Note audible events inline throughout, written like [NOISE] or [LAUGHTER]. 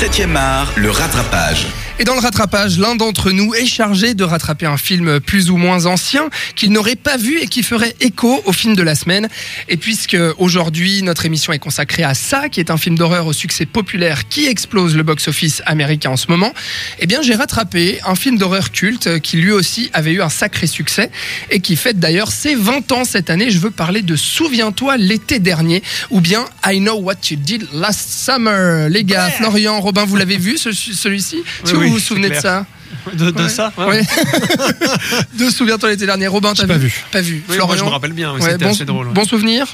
7e art, le rattrapage. Et dans le rattrapage, l'un d'entre nous est chargé de rattraper un film plus ou moins ancien qu'il n'aurait pas vu et qui ferait écho au film de la semaine. Et puisque aujourd'hui notre émission est consacrée à ça, qui est un film d'horreur au succès populaire qui explose le box-office américain en ce moment, eh bien j'ai rattrapé un film d'horreur culte qui lui aussi avait eu un sacré succès et qui fête d'ailleurs ses 20 ans cette année. Je veux parler de Souviens-toi l'été dernier ou bien I Know What You Did Last Summer. Les gars, Florian, Robin, vous l'avez vu ce- celui-ci? Oui, vous vous souvenez de ça De, de Ouais. ça ouais. [LAUGHS] De Souviens-toi l'été dernier. Robin, t'as J'ai pas vu, vu. Pas vu. Oui, Florian moi je me rappelle bien, Ouais, bon, assez drôle. bon souvenir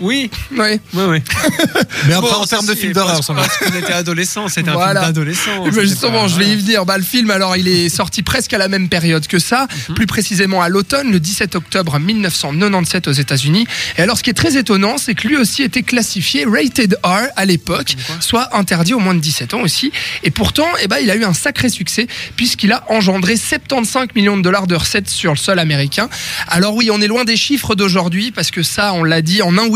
Oui, Ouais. oui, oui. [LAUGHS] Mais Bon, en termes de film d'horreur, parce- qu'on était adolescents, c'était un Voilà. film d'adolescent. Eh ben, justement, pas- je vais y venir. Bah, le film, alors, il est sorti presque à la même période que ça, Mhm. plus précisément à l'automne, le 17 octobre 1997 aux États-Unis. Et alors, ce qui est très étonnant, c'est que lui aussi était classifié rated R à l'époque, soit interdit aux moins de 17 ans aussi. Et pourtant, eh ben, il a eu un sacré succès puisqu'il a engendré 75 millions de dollars de recettes sur le sol américain. Alors oui, on est loin des chiffres d'aujourd'hui parce que ça, on l'a dit, en un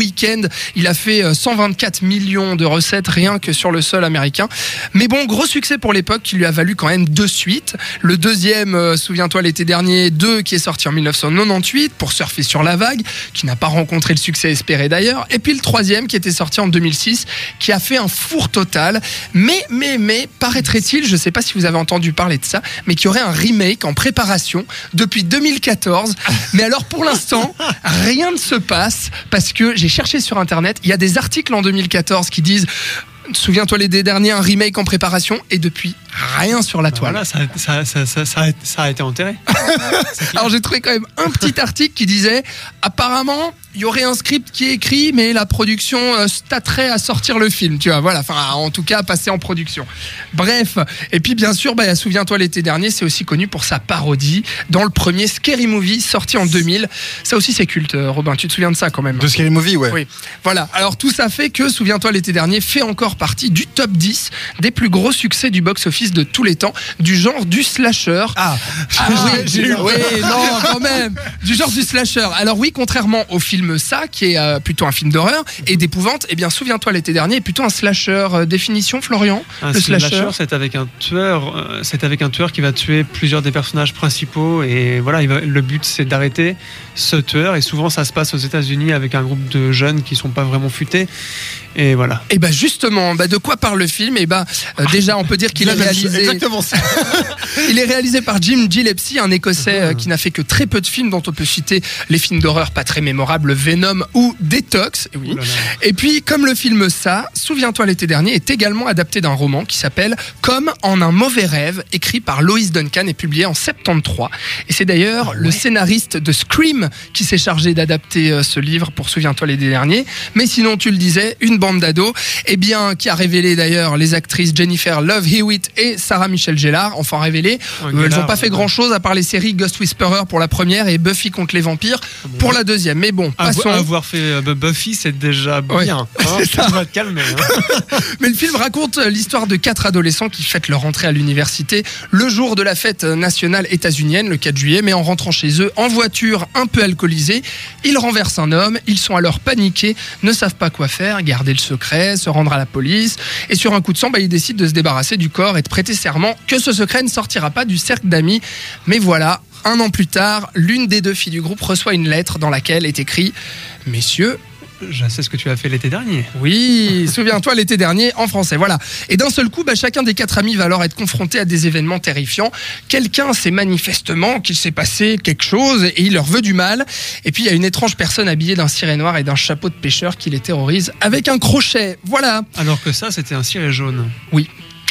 il a fait euh, 124 millions de recettes rien que sur le sol américain. Mais bon, gros succès pour l'époque qui lui a valu quand même deux suites. Le deuxième, euh, souviens-toi, l'été dernier, deux qui est sorti en 1998 pour surfer sur la vague, qui n'a pas rencontré le succès espéré d'ailleurs. Et puis le troisième qui était sorti en 2006, qui a fait un four total. Mais, mais, mais, paraîtrait-il, je sais pas si vous avez entendu parler de ça, mais qu'il y aurait un remake en préparation depuis 2014. Mais alors pour l'instant, rien ne se passe parce que j'ai cherché sur internet, il y a des articles en 2014 qui disent Souviens-toi l'été dernier, un remake en préparation. Et depuis rien sur la toile. Voilà, ça, ça, ça, ça, ça a, été enterré. [LAUGHS] Alors j'ai trouvé quand même un petit article qui disait apparemment il y aurait un script qui est écrit mais la production euh, se tâterait à sortir le film, tu vois. Voilà, enfin en tout cas à passer en production. Bref, et puis bien sûr, bah, souviens-toi l'été dernier, c'est aussi connu pour sa parodie dans le premier Scary Movie sorti en 2000. Ça aussi c'est culte, euh, Robin. Tu te souviens de ça quand même? De Scary Movie, ouais. oui, voilà. Alors tout ça fait que, souviens-toi, l'été dernier fait encore partie du top 10 des plus gros succès du box-office de tous les temps, du genre du slasher. Ah, Ah oui, j'ai eu oui, non, quand même. Du genre du slasher. Alors oui, contrairement au film Ça, qui est euh, plutôt un film d'horreur et d'épouvante, eh bien, souviens-toi, l'été dernier est plutôt un slasher. Euh, définition, Florian Un Le slasher, slasher c'est avec un tueur, euh, c'est avec un tueur qui va tuer plusieurs des personnages principaux et voilà, il va- le but c'est d'arrêter ce tueur et souvent ça se passe aux États-Unis avec un groupe de jeunes qui sont pas vraiment futés et voilà. Et ben justement, bah, de quoi parle le film? Et ben euh, déjà, on peut dire qu'il est réalisé. Exactement ça. [LAUGHS] Il est réalisé par Jim Gillespie, un Écossais euh, qui n'a fait que très peu de films, dont on peut citer les films d'horreur pas très mémorables, Venom ou Detox. Oui. Là. Et puis, comme le film Ça, Souviens-toi l'été dernier, est également adapté d'un roman qui s'appelle Comme en un mauvais rêve, écrit par Lois Duncan et publié en 73. Et c'est d'ailleurs le scénariste de Scream qui s'est chargé d'adapter euh, ce livre pour Souviens-toi l'été dernier. Mais sinon, tu le disais, une bande d'ados, eh bien, qui a révélé d'ailleurs les actrices Jennifer Love Hewitt et Sarah Michelle Gellar, enfin révélé. Ouais, Euh, elles n'ont pas fait ouais. grand chose à part les séries Ghost Whisperer pour la première et Buffy contre les vampires pour la deuxième. Mais bon, passons. Avoir fait euh, Buffy, c'est déjà Ouais. bien. hein. [LAUGHS] Ça. vas te calmer. hein. [LAUGHS] Mais le film raconte euh, l'histoire de quatre adolescents qui fêtent leur entrée à l'université le jour de la fête nationale états-unienne, le 4 juillet, mais en rentrant chez eux en voiture un peu alcoolisés, ils renversent un homme, ils sont alors paniqués, ne savent pas quoi faire, garder le secret, se rendre à la police, et sur un coup de sang, bah, ils décident de se débarrasser du corps et de prêter serment que ce secret ne sortira pas du cercle d'amis. Mais voilà, un an plus tard, l'une des deux filles du groupe reçoit une lettre dans laquelle est écrit Messieurs, Je sais ce que tu as fait l'été dernier. oui, [LAUGHS] souviens-toi l'été dernier en français. Voilà. Et d'un seul coup, bah, chacun des quatre amis va alors être confronté à des événements terrifiants. Quelqu'un sait manifestement qu'il s'est passé quelque chose et il leur veut du mal. Et puis il y a une étrange personne habillée d'un ciré noir et d'un chapeau de pêcheur qui les terrorise avec un crochet. Voilà. Alors que ça, c'était un ciré jaune.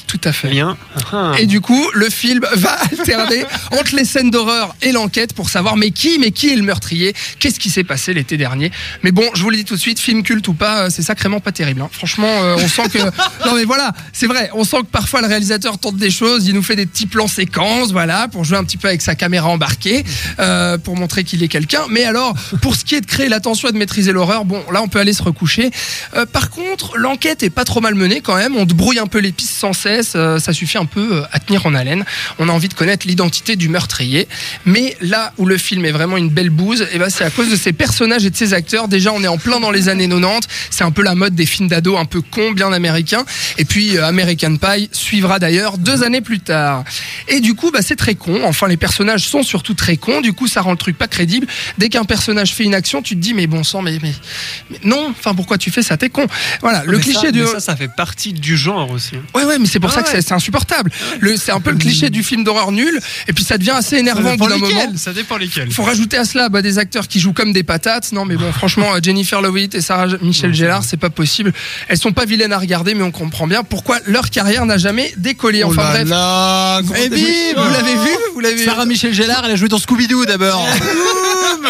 Tout à fait. Bien. Ah. Et du coup, le film va [LAUGHS] alterner entre les scènes d'horreur et l'enquête pour savoir mais qui, mais qui est le meurtrier, qu'est-ce qui s'est passé l'été dernier? Mais bon, je vous le dis tout de suite, film culte ou pas, euh, c'est sacrément pas terrible. hein. Franchement, euh, on sent que [LAUGHS] non mais voilà, c'est vrai, on sent que parfois le réalisateur tente des choses, il nous fait des petits plans séquences, voilà, pour jouer un petit peu avec sa caméra embarquée, euh, pour montrer qu'il est quelqu'un. Mais alors, pour ce qui est de créer l'attention et de maîtriser l'horreur, bon, là on peut aller se recoucher. Euh, par contre, l'enquête est pas trop mal menée quand même. On te brouille un peu les pistes sans cesse. Euh, ça suffit un peu euh, à tenir en haleine. On a envie de connaître l'identité du meurtrier. Mais là où le film est vraiment une belle bouse, eh ben, c'est à cause de ses personnages et de ses acteurs. Déjà, on est en plein dans les années 90. C'est un peu la mode des films d'ado un peu cons, bien américains. Et puis euh, American Pie suivra d'ailleurs deux années plus tard. Et du coup, bah, c'est très con. Enfin, les personnages sont surtout très cons. Du coup, ça rend le truc pas crédible. Dès qu'un personnage fait une action, tu te dis, mais bon sang, mais, mais, mais non. Enfin, pourquoi tu fais ça? T'es con. Voilà, le cliché du. ça, ça fait partie du genre aussi. Ouais, ouais, mais c'est pour Ah ça que ouais. c'est- c'est insupportable. Le- C'est un peu le cliché du film d'horreur nul. Et puis ça devient assez énervant bout d'un moment. Ça dépend lesquels. Faut rajouter à cela bah, des acteurs qui jouent comme des patates. Non, mais bon, franchement, euh, Jennifer Love Hewitt et Sarah Michelle Gellar, c'est pas possible. Elles sont pas vilaines à regarder, mais on comprend bien pourquoi leur carrière n'a jamais décollé. Oh Enfin là bref. Eh vous l'avez vu Vous l'avez vu Sarah Michel Gellar, elle a joué dans Scooby-Doo d'abord. [LAUGHS]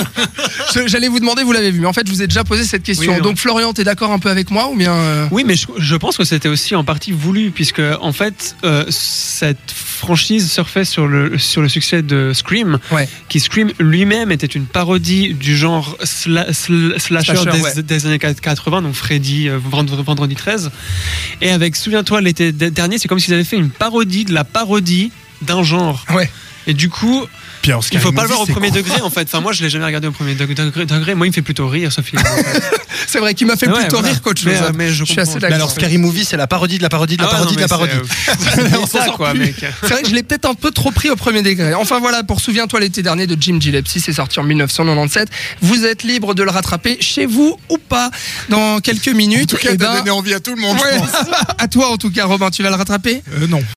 [LAUGHS] J'allais vous demander, vous l'avez vu. Mais en fait, je vous ai déjà posé cette question. Oui. Donc, Florian, t'es d'accord un peu avec moi ou bien euh, Oui, mais je, je pense que c'était aussi en partie voulu, puisque en fait, euh, cette franchise surfait sur le, sur le succès de Scream, Ouais. qui Scream lui-même était une parodie du genre sla- sl- slasher, Slasher, des, ouais. des années 80, donc Freddy, euh, Vendre- Vendredi 13. Et avec, souviens-toi, l'été de- dernier, c'est comme s'ils avaient fait une parodie de la parodie d'un genre. Ouais. Et du coup, Puis il faut pas le voir au premier degré en fait. Enfin, moi, je l'ai jamais regardé au premier degré. degré. Moi, il me fait plutôt rire ce film. [LAUGHS] C'est vrai qu'il m'a fait Ouais, plutôt voilà. rire qu'autre chose. Mais, euh, mais je suis assez comprends. d'accord. Mais alors, Scary Movie, c'est la parodie de la parodie de la Ah parodie non, de la parodie. [LAUGHS] c'est, euh, c'est ça, quoi, mec. C'est vrai que je l'ai peut-être un peu trop pris au premier degré. Enfin voilà, pour Souviens-toi l'été dernier de Jim Gillespie, c'est sorti en 1997. Vous êtes libre de le rattraper chez vous ou pas dans quelques minutes. En tout cas, Eh ben, donné envie à tout le monde, ouais, je [LAUGHS] à toi en tout cas, Robin, tu vas le rattraper? Euh, non.